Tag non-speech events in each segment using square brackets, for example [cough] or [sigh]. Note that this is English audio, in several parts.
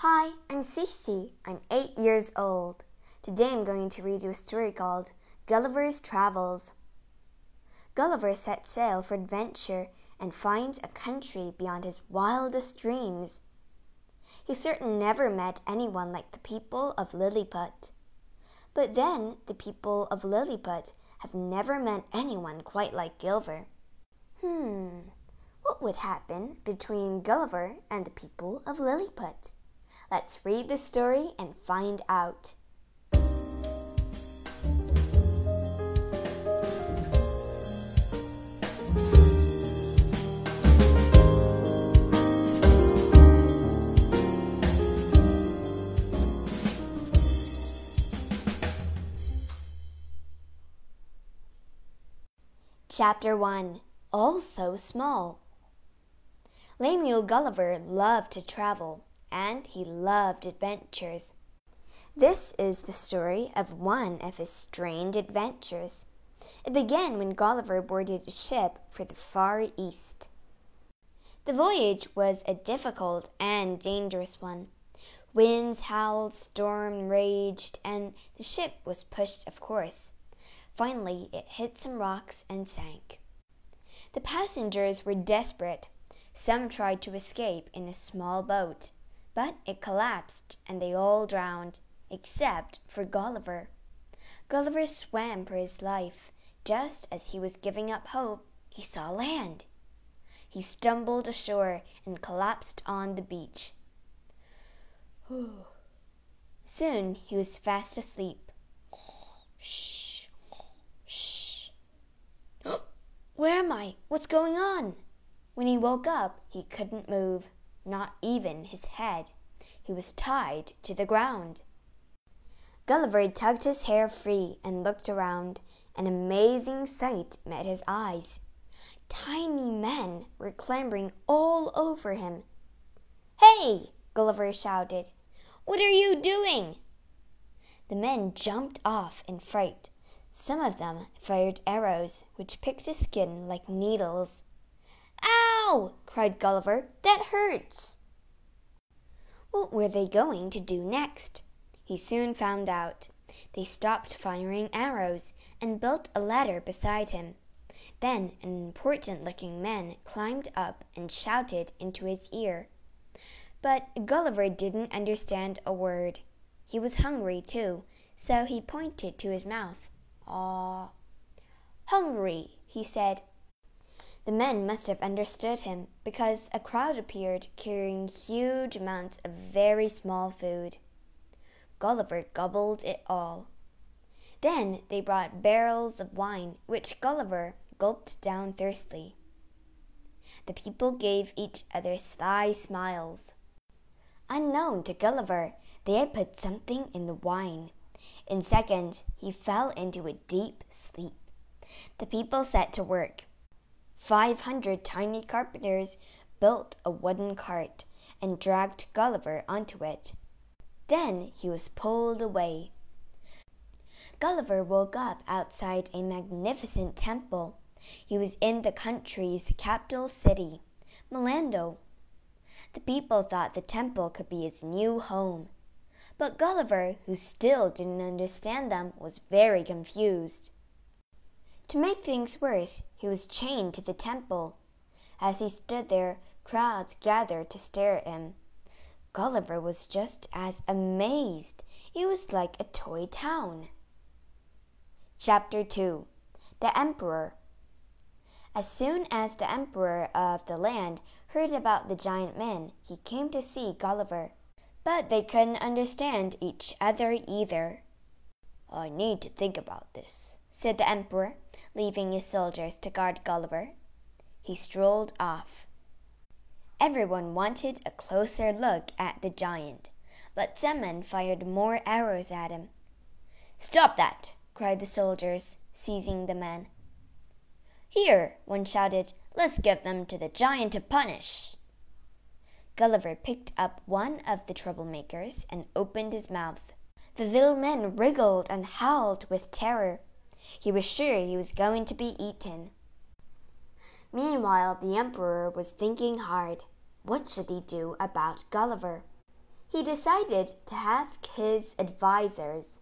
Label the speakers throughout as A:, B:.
A: Hi, I'm Cece. I'm eight years old. Today I'm going to read you a story called Gulliver's Travels. Gulliver sets sail for adventure and finds a country beyond his wildest dreams. He certainly never met anyone like the people of Lilliput. But then the people of Lilliput have never met anyone quite like Gulliver. Hmm, what would happen between Gulliver and the people of Lilliput? Let's read the story and find out. Chapter 1 All So Small Lemuel Gulliver loved to travel, and he loved adventures. This is the story of one of his strange adventures. It began when Gulliver boarded a ship for the Far East. The voyage was a difficult and dangerous one. Winds howled, storm raged, and the ship was pushed of course. Finally, it hit some rocks and sank. The passengers were desperate. Some tried to escape in a small boat, but it collapsed and they all drowned, except for Gulliver. Gulliver swam for his life. Just as he was giving up hope, he saw land. He stumbled ashore and collapsed on the beach. Soon he was fast asleep. Shh. [gasps] shh. Where am I? What's going on? When he woke up, he couldn't move, not even his head. He was tied to the ground. Gulliver tugged his hair free and looked around. An amazing sight met his eyes. Tiny men were clambering all over him. Hey! Gulliver shouted. What are you doing? The men jumped off in fright. Some of them fired arrows, which picked his skin like needles. Ow! cried Gulliver. That hurts! What were they going to do next? He soon found out. They stopped firing arrows and built a ladder beside him. Then an important looking man climbed up and shouted into his ear. But Gulliver didn't understand a word. He was hungry, too, so he pointed to his mouth. Ah, hungry, he said. The men must have understood him because a crowd appeared carrying huge amounts of very small food. Gulliver gobbled it all. Then they brought barrels of wine, which Gulliver gulped down thirstily. The people gave each other sly smiles. Unknown to Gulliver, they had put something in the wine in seconds, he fell into a deep sleep. The people set to work. Five hundred tiny carpenters built a wooden cart and dragged Gulliver onto it. Then he was pulled away. Gulliver woke up outside a magnificent temple. He was in the country's capital city, Malando. The people thought the temple could be his new home. But Gulliver, who still didn't understand them, was very confused. To make things worse, he was chained to the temple. As he stood there, crowds gathered to stare at him. Gulliver was just as amazed. It was like a toy town. Chapter 2 The Emperor As soon as the Emperor of the land heard about the giant men, he came to see Gulliver but they couldn't understand each other either. I need to think about this, said the Emperor, leaving his soldiers to guard Gulliver. He strolled off. Everyone wanted a closer look at the giant, but some men fired more arrows at him. Stop that! cried the soldiers, seizing the men. Here, one shouted, let's give them to the giant to punish. Gulliver picked up one of the troublemakers and opened his mouth. The little man wriggled and howled with terror. He was sure he was going to be eaten. Meanwhile, the Emperor was thinking hard. What should he do about Gulliver? he decided to ask his advisers.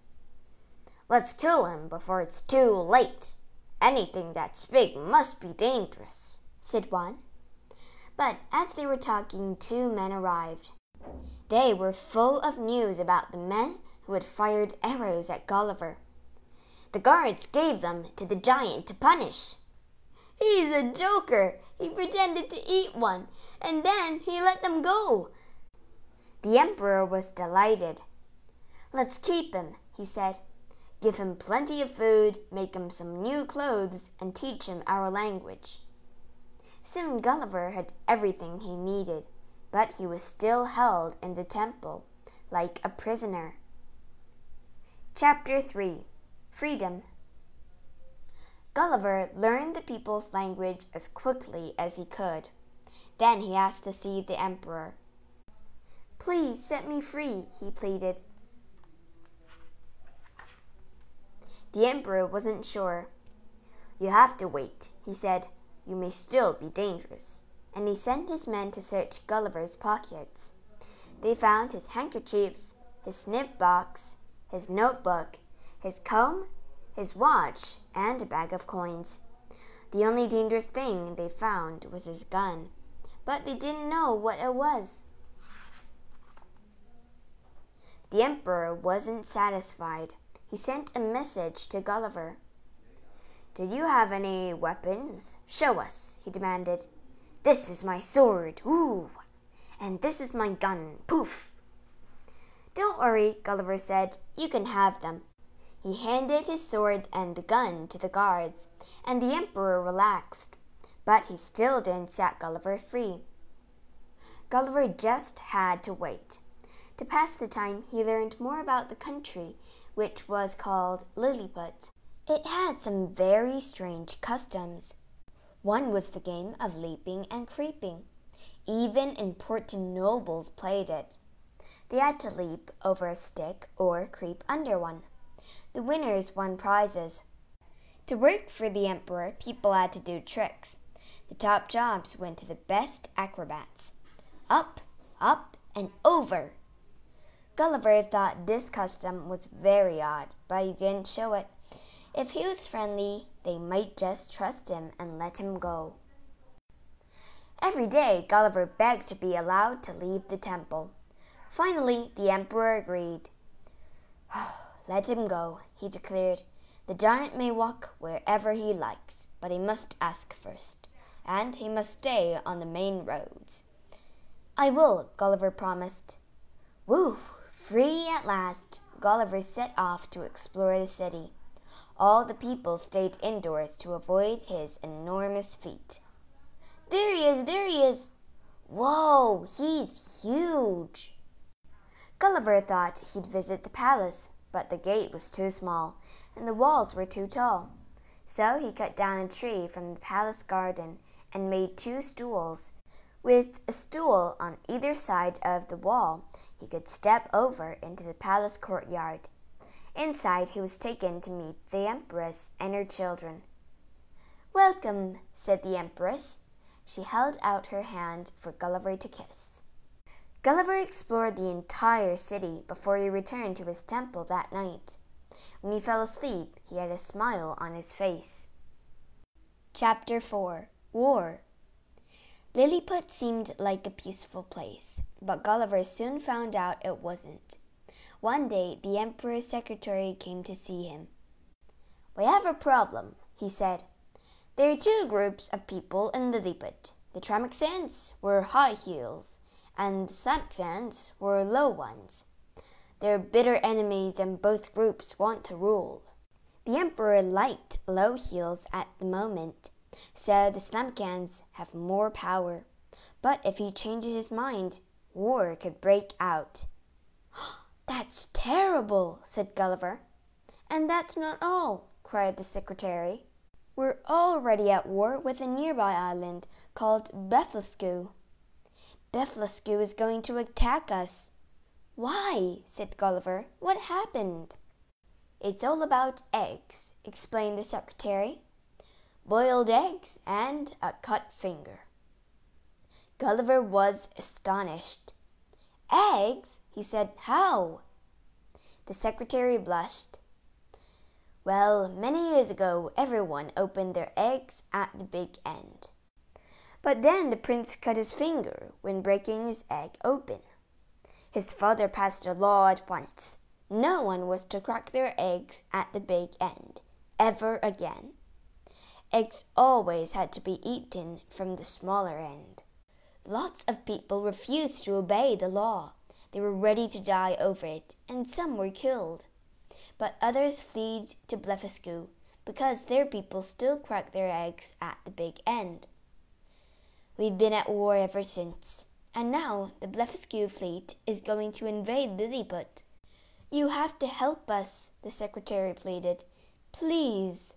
A: Let's kill him before it's too late. Anything that's big must be dangerous, said one. But as they were talking, two men arrived. They were full of news about the men who had fired arrows at Gulliver. The guards gave them to the giant to punish. He's a joker. He pretended to eat one, and then he let them go. The emperor was delighted. Let's keep him, he said. Give him plenty of food, make him some new clothes, and teach him our language. Soon Gulliver had everything he needed, but he was still held in the temple, like a prisoner. Chapter 3 Freedom Gulliver learned the people's language as quickly as he could. Then he asked to see the emperor. Please set me free, he pleaded. The emperor wasn't sure. You have to wait, he said. You may still be dangerous. And he sent his men to search Gulliver's pockets. They found his handkerchief, his snuff box, his notebook, his comb, his watch, and a bag of coins. The only dangerous thing they found was his gun, but they didn't know what it was. The emperor wasn't satisfied. He sent a message to Gulliver. Did you have any weapons? Show us, he demanded. This is my sword, ooh, and this is my gun, poof. Don't worry, Gulliver said. You can have them. He handed his sword and the gun to the guards, and the emperor relaxed. But he still didn't set Gulliver free. Gulliver just had to wait. To pass the time, he learned more about the country, which was called Lilliput. It had some very strange customs. One was the game of leaping and creeping. Even important nobles played it. They had to leap over a stick or creep under one. The winners won prizes. To work for the emperor, people had to do tricks. The top jobs went to the best acrobats. Up, up, and over. Gulliver thought this custom was very odd, but he didn't show it. If he was friendly, they might just trust him and let him go. Every day, Gulliver begged to be allowed to leave the temple. Finally, the emperor agreed. [sighs] Let him go, he declared. The giant may walk wherever he likes, but he must ask first, and he must stay on the main roads. I will, Gulliver promised. Woo! Free at last, Gulliver set off to explore the city. All the people stayed indoors to avoid his enormous feet. There he is, there he is! Whoa, he's huge! Gulliver thought he'd visit the palace, but the gate was too small and the walls were too tall. So he cut down a tree from the palace garden and made two stools. With a stool on either side of the wall, he could step over into the palace courtyard. Inside, he was taken to meet the Empress and her children. Welcome, said the Empress. She held out her hand for Gulliver to kiss. Gulliver explored the entire city before he returned to his temple that night. When he fell asleep, he had a smile on his face. Chapter 4 War Lilliput seemed like a peaceful place, but Gulliver soon found out it wasn't. One day, the Emperor's secretary came to see him. We have a problem, he said. There are two groups of people in Lilliput. The Tramecksans were high heels, and the Slampchans were low ones. They're bitter enemies and both groups want to rule. The emperor liked low heels at the moment, so the Slampchans have more power. But if he changes his mind, war could break out. [gasps] That's terrible, said Gulliver. And that's not all, cried the secretary. We're already at war with a nearby island called Blefuscu. Blefuscu is going to attack us. Why? said Gulliver. What happened? It's all about eggs, explained the secretary. Boiled eggs and a cut finger. Gulliver was astonished. Eggs? he said. How? The secretary blushed. Well, many years ago, everyone opened their eggs at the big end. But then the prince cut his finger when breaking his egg open. His father passed a law at once. No one was to crack their eggs at the big end, ever again. Eggs always had to be eaten from the smaller end. Lots of people refused to obey the law. They were ready to die over it, and some were killed. But others fled to Blefuscu because their people still crack their eggs at the big end. We've been at war ever since, and now the Blefuscu fleet is going to invade Lilliput. You have to help us, the secretary pleaded. Please.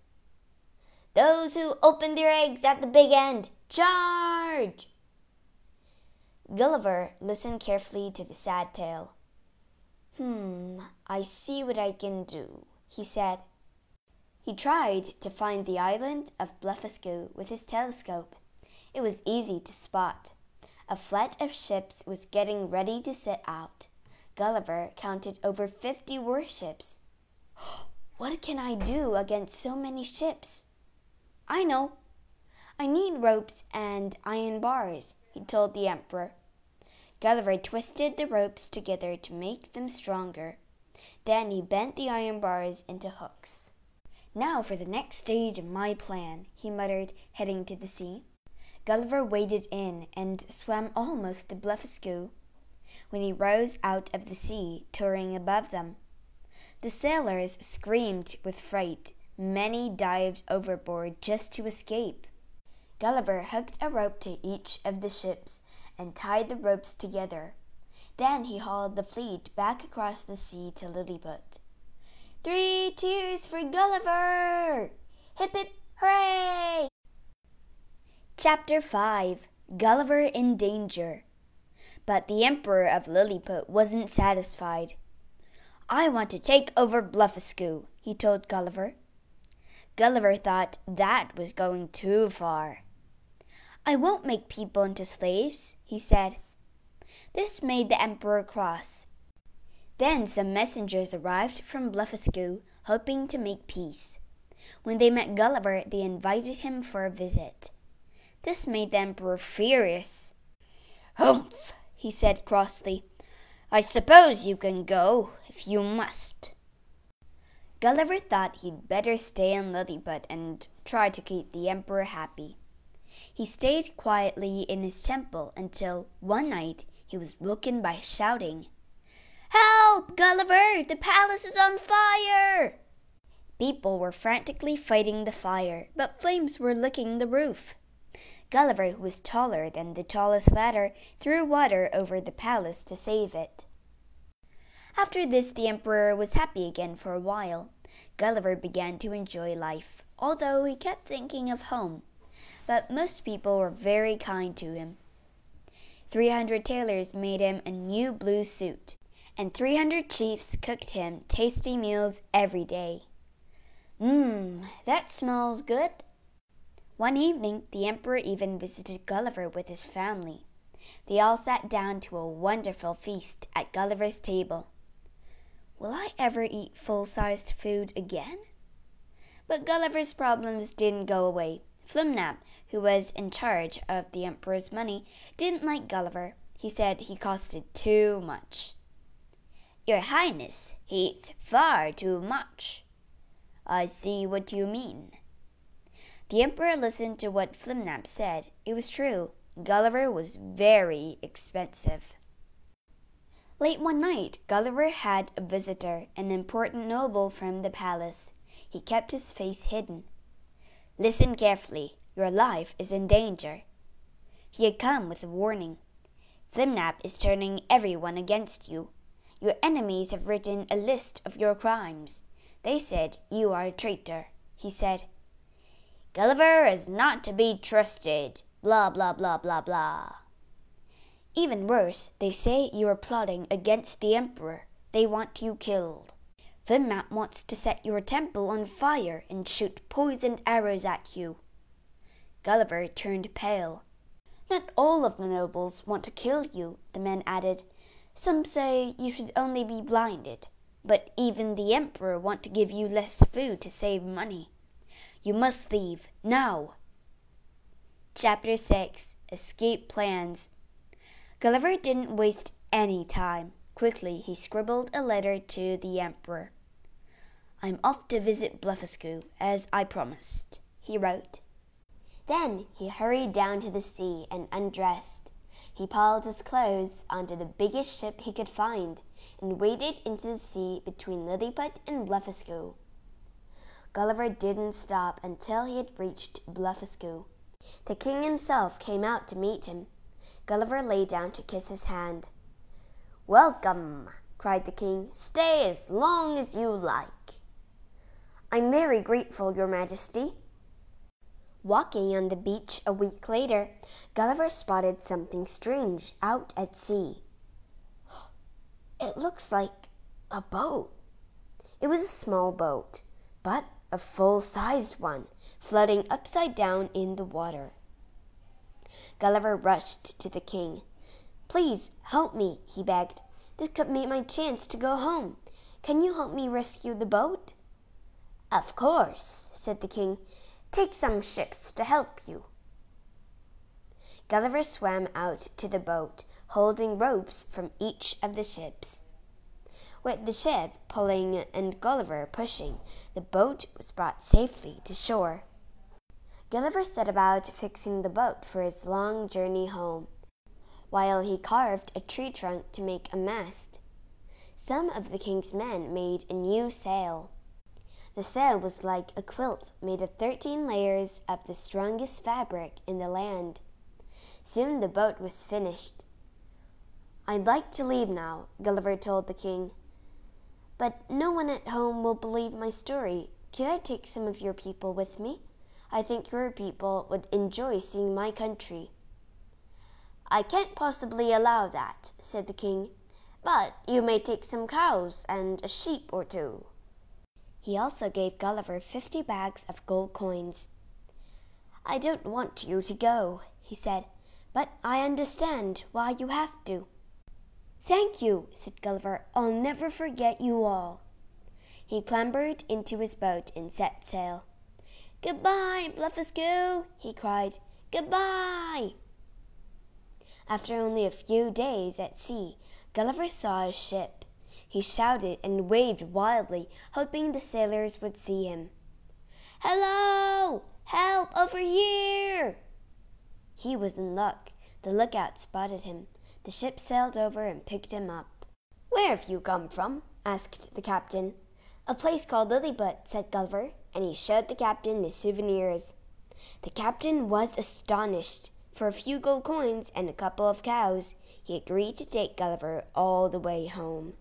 A: Those who open their eggs at the big end, charge! Gulliver listened carefully to the sad tale. Hmm, I see what I can do, he said. He tried to find the island of Blefuscu with his telescope. It was easy to spot. A fleet of ships was getting ready to set out. Gulliver counted over fifty warships. [gasps] What can I do against so many ships? I know. I need ropes and iron bars, he told the emperor. Gulliver twisted the ropes together to make them stronger. Then he bent the iron bars into hooks. Now for the next stage of my plan, he muttered, heading to the sea. Gulliver waded in and swam almost to Blefuscu when he rose out of the sea, touring above them. The sailors screamed with fright. Many dived overboard just to escape. Gulliver hooked a rope to each of the ships and tied the ropes together. Then he hauled the fleet back across the sea to Lilliput. Three cheers for Gulliver! Hip hip hooray! Chapter 5 Gulliver in Danger. But the Emperor of Lilliput wasn't satisfied. I want to take over Blefuscu, he told Gulliver. Gulliver thought that was going too far. I won't make people into slaves, he said. This made the emperor cross. Then some messengers arrived from Blefuscu, hoping to make peace. When they met Gulliver, they invited him for a visit. This made the emperor furious. Humph, he said crossly. I suppose you can go, if you must. Gulliver thought he'd better stay in Lilliput and try to keep the emperor happy. He stayed quietly in his temple until one night he was woken by shouting, Help, Gulliver! The palace is on fire! People were frantically fighting the fire, but flames were licking the roof. Gulliver, who was taller than the tallest ladder, threw water over the palace to save it. After this, the emperor was happy again for a while. Gulliver began to enjoy life, although he kept thinking of home but most people were very kind to him. 300 tailors made him a new blue suit, and 300 chiefs cooked him tasty meals every day. Mmm, that smells good. One evening, the emperor even visited Gulliver with his family. They all sat down to a wonderful feast at Gulliver's table. Will I ever eat full sized food again? But Gulliver's problems didn't go away. Flimnap, who was in charge of the emperor's money, didn't like Gulliver. He said he costed too much. Your Highness, he eats far too much. I see what you mean. The emperor listened to what Flimnap said. It was true. Gulliver was very expensive. Late one night, Gulliver had a visitor, an important noble from the palace. He kept his face hidden. Listen carefully. Your life is in danger. He had come with a warning. Flimnap is turning everyone against you. Your enemies have written a list of your crimes. They said you are a traitor. He said, Gulliver is not to be trusted. Blah, blah, blah, blah, blah. Even worse, they say you are plotting against the Emperor. They want you killed. Flimnap wants to set your temple on fire and shoot poisoned arrows at you. Gulliver turned pale. Not all of the nobles want to kill you, the men added. Some say you should only be blinded, but even the emperor want to give you less food to save money. You must leave now. Chapter 6 Escape Plans Gulliver didn't waste any time. Quickly, he scribbled a letter to the emperor. I'm off to visit Blefuscu, as I promised, he wrote. Then he hurried down to the sea and undressed. He piled his clothes onto the biggest ship he could find and waded into the sea between Lilliput and Blefuscu. Gulliver didn't stop until he had reached Blefuscu. The king himself came out to meet him. Gulliver lay down to kiss his hand. Welcome, cried the king. Stay as long as you like. I'm very grateful, your majesty, Walking on the beach a week later, Gulliver spotted something strange out at sea. [gasps] It looks like a boat. It was a small boat, but a full sized one, floating upside down in the water. Gulliver rushed to the king. Please help me, he begged. This could be my chance to go home. Can you help me rescue the boat? Of course, said the king. Take some ships to help you. Gulliver swam out to the boat, holding ropes from each of the ships. With the ship pulling and Gulliver pushing, the boat was brought safely to shore. Gulliver set about fixing the boat for his long journey home, while he carved a tree trunk to make a mast. Some of the king's men made a new sail. The sail was like a quilt made of thirteen layers of the strongest fabric in the land. Soon the boat was finished. I'd like to leave now, Gulliver told the king. But no one at home will believe my story. Can I take some of your people with me? I think your people would enjoy seeing my country. I can't possibly allow that, said the king, but you may take some cows and a sheep or two. He also gave Gulliver fifty bags of gold coins. I don't want you to go, he said, but I understand why you have to. Thank you, said Gulliver. I'll never forget you all. He clambered into his boat and set sail. Goodbye, Blefuscu, he cried. Goodbye. After only a few days at sea, Gulliver saw a ship. He shouted and waved wildly, hoping the sailors would see him. Hello! Help over here! He was in luck. The lookout spotted him. The ship sailed over and picked him up. Where have you come from? asked the captain. A place called Lilliput, said Gulliver, and he showed the captain the souvenirs. The captain was astonished. For a few gold coins and a couple of cows, he agreed to take Gulliver all the way home.